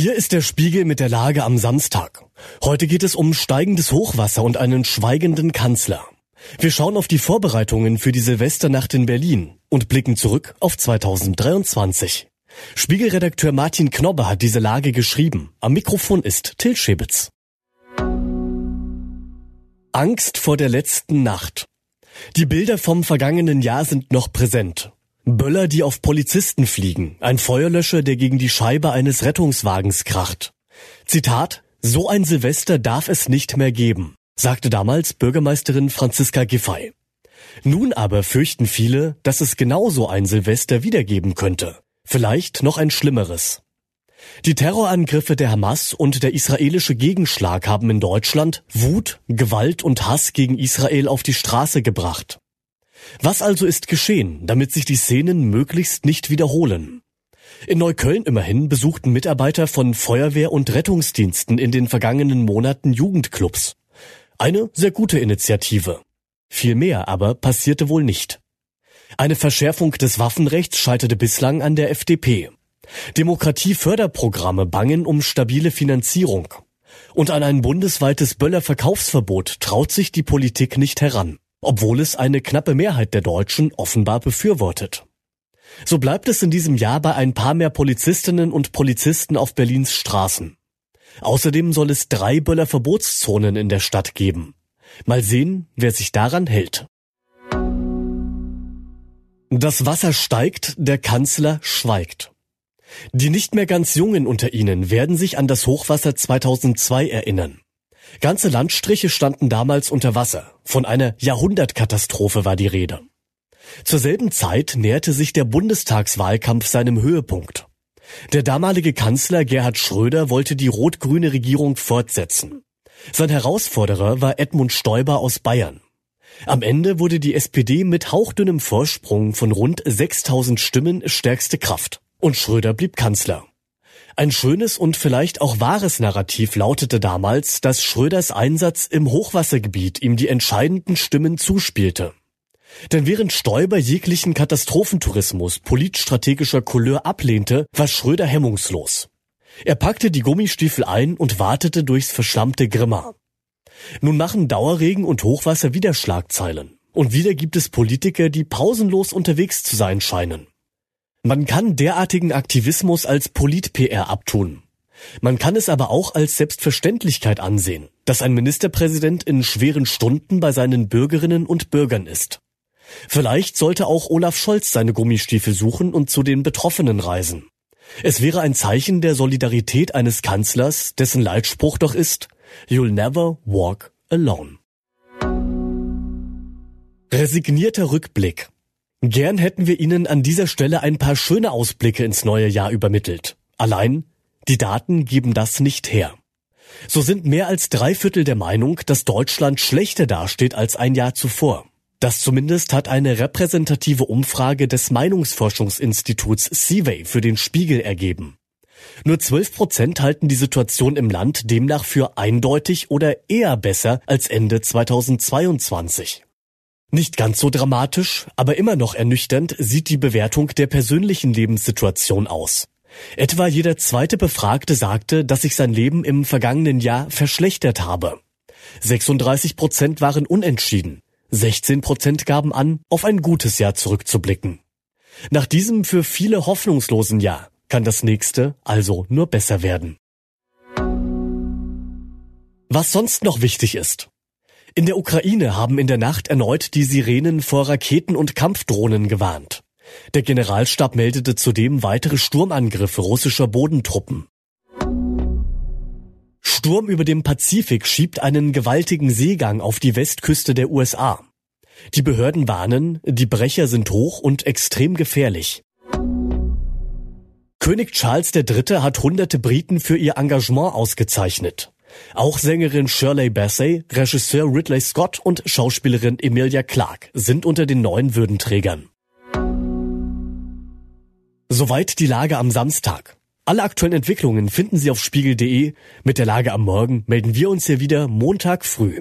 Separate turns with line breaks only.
Hier ist der Spiegel mit der Lage am Samstag. Heute geht es um steigendes Hochwasser und einen schweigenden Kanzler. Wir schauen auf die Vorbereitungen für die Silvesternacht in Berlin und blicken zurück auf 2023. Spiegelredakteur Martin Knobbe hat diese Lage geschrieben. Am Mikrofon ist Till Schäbitz. Angst vor der letzten Nacht. Die Bilder vom vergangenen Jahr sind noch präsent. Böller, die auf Polizisten fliegen, ein Feuerlöscher, der gegen die Scheibe eines Rettungswagens kracht. Zitat, so ein Silvester darf es nicht mehr geben, sagte damals Bürgermeisterin Franziska Giffey. Nun aber fürchten viele, dass es genauso ein Silvester wiedergeben könnte. Vielleicht noch ein schlimmeres. Die Terrorangriffe der Hamas und der israelische Gegenschlag haben in Deutschland Wut, Gewalt und Hass gegen Israel auf die Straße gebracht. Was also ist geschehen, damit sich die Szenen möglichst nicht wiederholen? In Neukölln immerhin besuchten Mitarbeiter von Feuerwehr und Rettungsdiensten in den vergangenen Monaten Jugendclubs. Eine sehr gute Initiative. Viel mehr aber passierte wohl nicht. Eine Verschärfung des Waffenrechts scheiterte bislang an der FDP. Demokratieförderprogramme bangen um stabile Finanzierung. Und an ein bundesweites Böllerverkaufsverbot traut sich die Politik nicht heran, obwohl es eine knappe Mehrheit der Deutschen offenbar befürwortet. So bleibt es in diesem Jahr bei ein paar mehr Polizistinnen und Polizisten auf Berlins Straßen. Außerdem soll es drei Böllerverbotszonen in der Stadt geben. Mal sehen, wer sich daran hält. Das Wasser steigt, der Kanzler schweigt. Die nicht mehr ganz Jungen unter ihnen werden sich an das Hochwasser 2002 erinnern. Ganze Landstriche standen damals unter Wasser. Von einer Jahrhundertkatastrophe war die Rede. Zur selben Zeit näherte sich der Bundestagswahlkampf seinem Höhepunkt. Der damalige Kanzler Gerhard Schröder wollte die rot-grüne Regierung fortsetzen. Sein Herausforderer war Edmund Stoiber aus Bayern. Am Ende wurde die SPD mit hauchdünnem Vorsprung von rund 6000 Stimmen stärkste Kraft. Und Schröder blieb Kanzler. Ein schönes und vielleicht auch wahres Narrativ lautete damals, dass Schröders Einsatz im Hochwassergebiet ihm die entscheidenden Stimmen zuspielte. Denn während Stoiber jeglichen Katastrophentourismus politstrategischer Couleur ablehnte, war Schröder hemmungslos. Er packte die Gummistiefel ein und wartete durchs verschlammte Grimma. Nun machen Dauerregen und Hochwasser wieder Schlagzeilen. Und wieder gibt es Politiker, die pausenlos unterwegs zu sein scheinen. Man kann derartigen Aktivismus als Polit-PR abtun. Man kann es aber auch als Selbstverständlichkeit ansehen, dass ein Ministerpräsident in schweren Stunden bei seinen Bürgerinnen und Bürgern ist. Vielleicht sollte auch Olaf Scholz seine Gummistiefel suchen und zu den Betroffenen reisen. Es wäre ein Zeichen der Solidarität eines Kanzlers, dessen Leitspruch doch ist, You'll never walk alone. Resignierter Rückblick. Gern hätten wir Ihnen an dieser Stelle ein paar schöne Ausblicke ins neue Jahr übermittelt. Allein, die Daten geben das nicht her. So sind mehr als drei Viertel der Meinung, dass Deutschland schlechter dasteht als ein Jahr zuvor. Das zumindest hat eine repräsentative Umfrage des Meinungsforschungsinstituts Seaway für den Spiegel ergeben. Nur 12 Prozent halten die Situation im Land demnach für eindeutig oder eher besser als Ende 2022. Nicht ganz so dramatisch, aber immer noch ernüchternd sieht die Bewertung der persönlichen Lebenssituation aus. Etwa jeder zweite Befragte sagte, dass sich sein Leben im vergangenen Jahr verschlechtert habe. 36 Prozent waren unentschieden. 16 Prozent gaben an, auf ein gutes Jahr zurückzublicken. Nach diesem für viele hoffnungslosen Jahr kann das nächste also nur besser werden. Was sonst noch wichtig ist. In der Ukraine haben in der Nacht erneut die Sirenen vor Raketen und Kampfdrohnen gewarnt. Der Generalstab meldete zudem weitere Sturmangriffe russischer Bodentruppen. Sturm über dem Pazifik schiebt einen gewaltigen Seegang auf die Westküste der USA. Die Behörden warnen, die Brecher sind hoch und extrem gefährlich. König Charles III. hat hunderte Briten für ihr Engagement ausgezeichnet. Auch Sängerin Shirley Bassey, Regisseur Ridley Scott und Schauspielerin Emilia Clarke sind unter den neuen Würdenträgern. Soweit die Lage am Samstag. Alle aktuellen Entwicklungen finden Sie auf spiegel.de. Mit der Lage am Morgen melden wir uns hier wieder Montag früh.